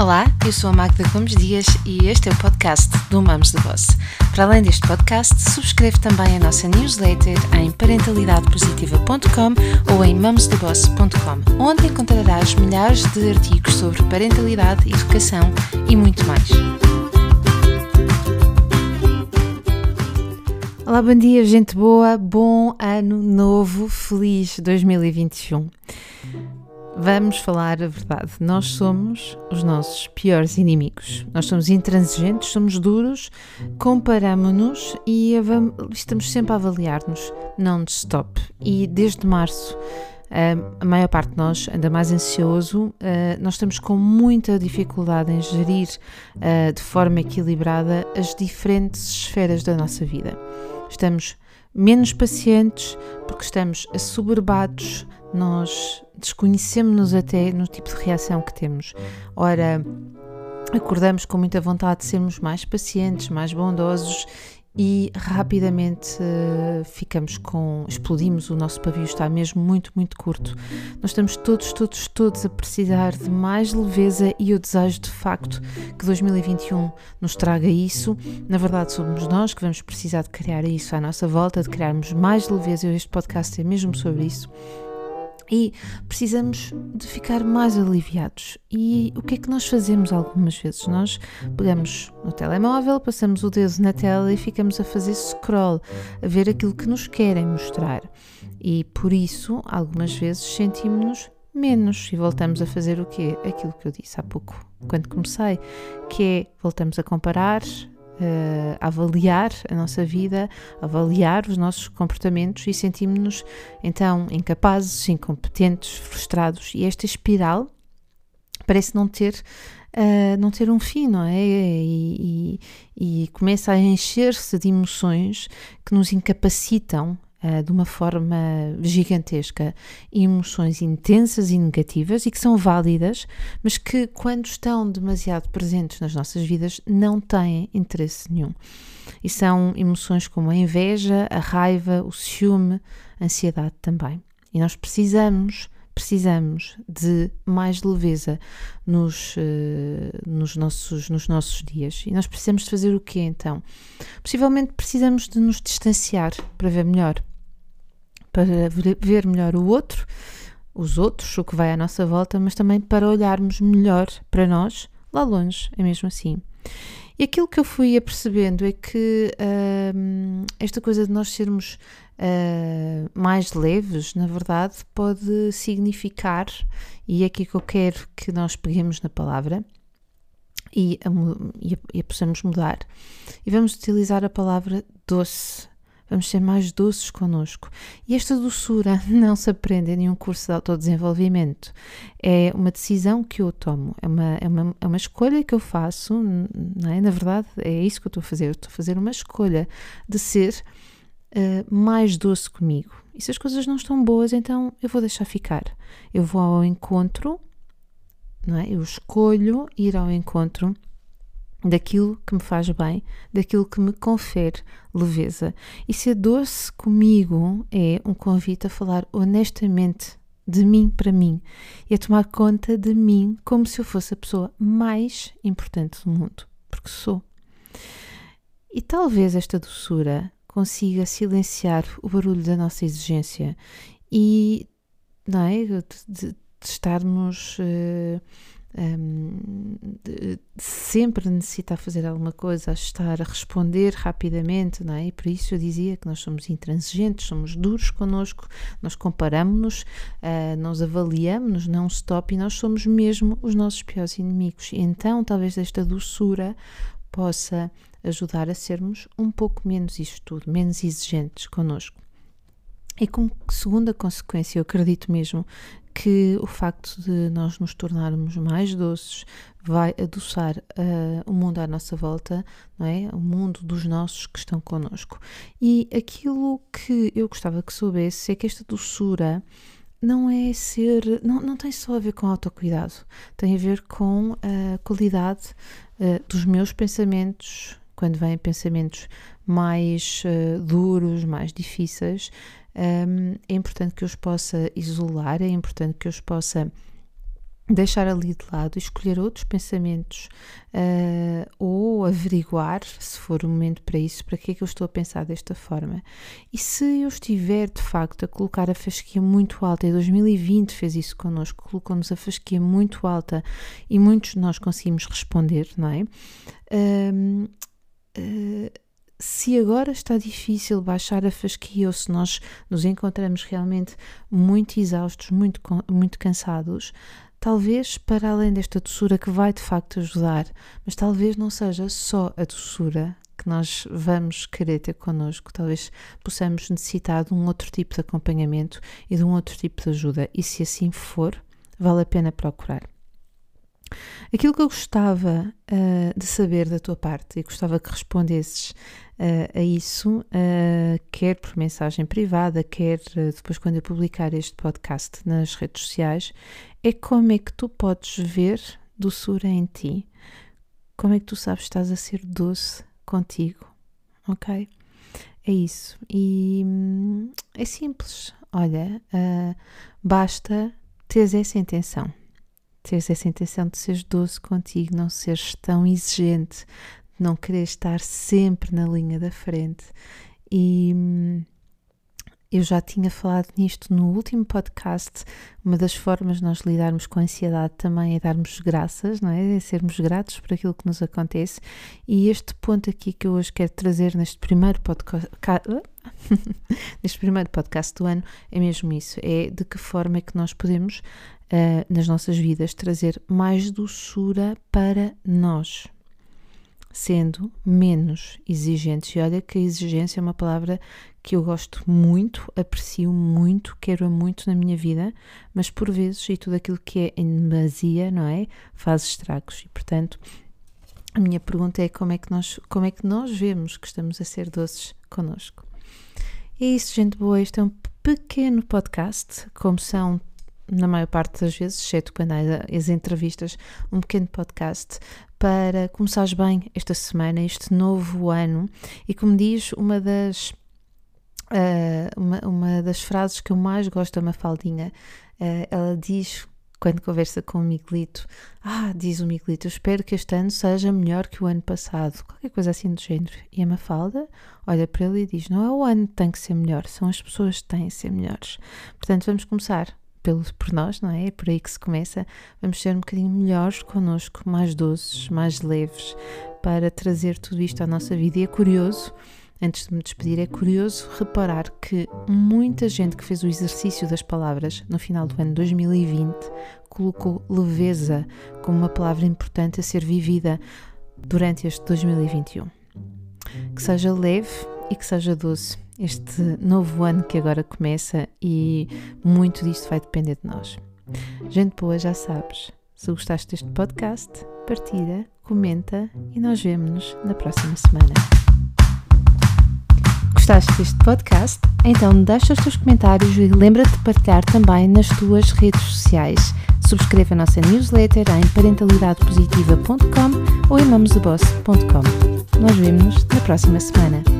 Olá, eu sou a Magda Gomes Dias e este é o podcast do Mamos de Boss. Para além deste podcast, subscreve também a nossa newsletter em parentalidadepositiva.com ou em mamosdeboss.com, onde encontrarás milhares de artigos sobre parentalidade, educação e muito mais. Olá, bom dia, gente boa, bom ano novo, feliz 2021. Vamos falar a verdade. Nós somos os nossos piores inimigos. Nós somos intransigentes, somos duros, comparamos-nos e estamos sempre a avaliar-nos non-stop. E desde março, a maior parte de nós anda mais ansioso, nós estamos com muita dificuldade em gerir de forma equilibrada as diferentes esferas da nossa vida. Estamos menos pacientes porque estamos assoberbados nós desconhecemos-nos até no tipo de reação que temos. Ora, acordamos com muita vontade de sermos mais pacientes, mais bondosos e rapidamente uh, ficamos com. explodimos, o nosso pavio está mesmo muito, muito curto. Nós estamos todos, todos, todos a precisar de mais leveza e eu desejo de facto que 2021 nos traga isso. Na verdade, somos nós que vamos precisar de criar isso à nossa volta, de criarmos mais leveza. Este podcast é mesmo sobre isso e precisamos de ficar mais aliviados. E o que é que nós fazemos algumas vezes? Nós pegamos no telemóvel, passamos o dedo na tela e ficamos a fazer scroll, a ver aquilo que nos querem mostrar. E por isso, algumas vezes sentimos-nos menos e voltamos a fazer o quê? Aquilo que eu disse há pouco, quando comecei, que é voltamos a comparar, uh, avaliar a nossa vida, avaliar os nossos comportamentos e sentimos-nos então incapazes, incompetentes, frustrados. E esta espiral parece não ter Uh, não ter um fim, não é? E, e, e começa a encher-se de emoções que nos incapacitam uh, de uma forma gigantesca emoções intensas e negativas e que são válidas, mas que, quando estão demasiado presentes nas nossas vidas, não têm interesse nenhum. E são emoções como a inveja, a raiva, o ciúme, a ansiedade também. E nós precisamos precisamos de mais leveza nos, uh, nos, nossos, nos nossos dias. E nós precisamos de fazer o quê então? Possivelmente precisamos de nos distanciar para ver melhor para ver melhor o outro, os outros, o que vai à nossa volta, mas também para olharmos melhor para nós lá longe, é mesmo assim. E aquilo que eu fui apercebendo é que uh, esta coisa de nós sermos uh, mais leves, na verdade, pode significar, e é aqui que eu quero que nós peguemos na palavra e a, e a, e a possamos mudar, e vamos utilizar a palavra doce vamos ser mais doces connosco. E esta doçura não se aprende em nenhum curso de autodesenvolvimento. É uma decisão que eu tomo, é uma, é uma, é uma escolha que eu faço, não é? Na verdade, é isso que eu estou a fazer. Estou a fazer uma escolha de ser uh, mais doce comigo. E se as coisas não estão boas, então eu vou deixar ficar. Eu vou ao encontro, não é? Eu escolho ir ao encontro daquilo que me faz bem, daquilo que me confere leveza. E ser doce comigo é um convite a falar honestamente de mim para mim e a tomar conta de mim como se eu fosse a pessoa mais importante do mundo, porque sou. E talvez esta doçura consiga silenciar o barulho da nossa exigência e não é, de, de estarmos uh, um, de, sempre necessitar fazer alguma coisa, a estar a responder rapidamente, não é? E por isso eu dizia que nós somos intransigentes, somos duros connosco, nós comparamos-nos, uh, nós avaliamos-nos, não stop, e nós somos mesmo os nossos piores inimigos. Então talvez esta doçura possa ajudar a sermos um pouco menos isto tudo, menos exigentes connosco. E como segunda consequência, eu acredito mesmo que o facto de nós nos tornarmos mais doces vai adoçar uh, o mundo à nossa volta, não é? O mundo dos nossos que estão connosco. E aquilo que eu gostava que soubesse é que esta doçura não é ser, não, não tem só a ver com autocuidado, tem a ver com a qualidade uh, dos meus pensamentos, quando vêm pensamentos mais uh, duros, mais difíceis, é importante que eu os possa isolar, é importante que eu os possa deixar ali de lado escolher outros pensamentos uh, ou averiguar, se for o momento para isso, para que é que eu estou a pensar desta forma. E se eu estiver de facto a colocar a fasquia muito alta, e 2020 fez isso connosco, colocou-nos a fasquia muito alta e muitos de nós conseguimos responder, não é? Uh, uh, se agora está difícil baixar a fasquia ou se nós nos encontramos realmente muito exaustos, muito, muito cansados, talvez para além desta doçura que vai de facto ajudar, mas talvez não seja só a doçura que nós vamos querer ter connosco, talvez possamos necessitar de um outro tipo de acompanhamento e de um outro tipo de ajuda, e se assim for, vale a pena procurar. Aquilo que eu gostava uh, de saber da tua parte e gostava que respondesses uh, a isso, uh, quer por mensagem privada, quer depois quando eu publicar este podcast nas redes sociais, é como é que tu podes ver doçura em ti. Como é que tu sabes que estás a ser doce contigo, ok? É isso. E hum, é simples. Olha, basta teres essa intenção teres essa intenção de seres doce contigo, não seres tão exigente, de não querer estar sempre na linha da frente. E hum, eu já tinha falado nisto no último podcast. Uma das formas de nós lidarmos com a ansiedade também é darmos graças, não é? É sermos gratos por aquilo que nos acontece. E este ponto aqui que eu hoje quero trazer neste primeiro podcast, neste primeiro podcast do ano é mesmo isso: é de que forma é que nós podemos uh, nas nossas vidas, trazer mais doçura para nós, sendo menos exigentes. E olha que a exigência é uma palavra que eu gosto muito, aprecio muito, quero muito na minha vida, mas por vezes, e tudo aquilo que é em demasia, não é? Faz estragos. E portanto, a minha pergunta é como é que nós, como é que nós vemos que estamos a ser doces connosco. É isso, gente boa. Este é um pequeno podcast, como são na maior parte das vezes, exceto quando há as entrevistas, um pequeno podcast para começares bem esta semana, este novo ano. E como diz uma das, uh, uma, uma das frases que eu mais gosto da Mafaldinha, uh, ela diz quando conversa com o Miguelito, ah, diz o Miguelito, espero que este ano seja melhor que o ano passado, qualquer coisa assim do género. E a Mafalda olha para ele e diz, não é o ano que tem que ser melhor, são as pessoas que têm que ser melhores. Portanto, vamos começar pelo, por nós, não é? É por aí que se começa. Vamos ser um bocadinho melhores connosco, mais doces, mais leves, para trazer tudo isto à nossa vida. E é curioso, antes de me despedir, é curioso reparar que muita gente que fez o exercício das palavras no final do ano 2020 colocou leveza como uma palavra importante a ser vivida durante este 2021. Que seja leve e que seja doce este novo ano que agora começa e muito disto vai depender de nós. Gente boa, já sabes. Se gostaste deste podcast, partilha, comenta e nós vemos-nos na próxima semana. Gostaste deste podcast? Então deixa os teus comentários e lembra-te de partilhar também nas tuas redes sociais. Subscreva a nossa newsletter em parentalidadepositiva.com ou em mamosdeboss.com. Nós vemos-nos na próxima semana.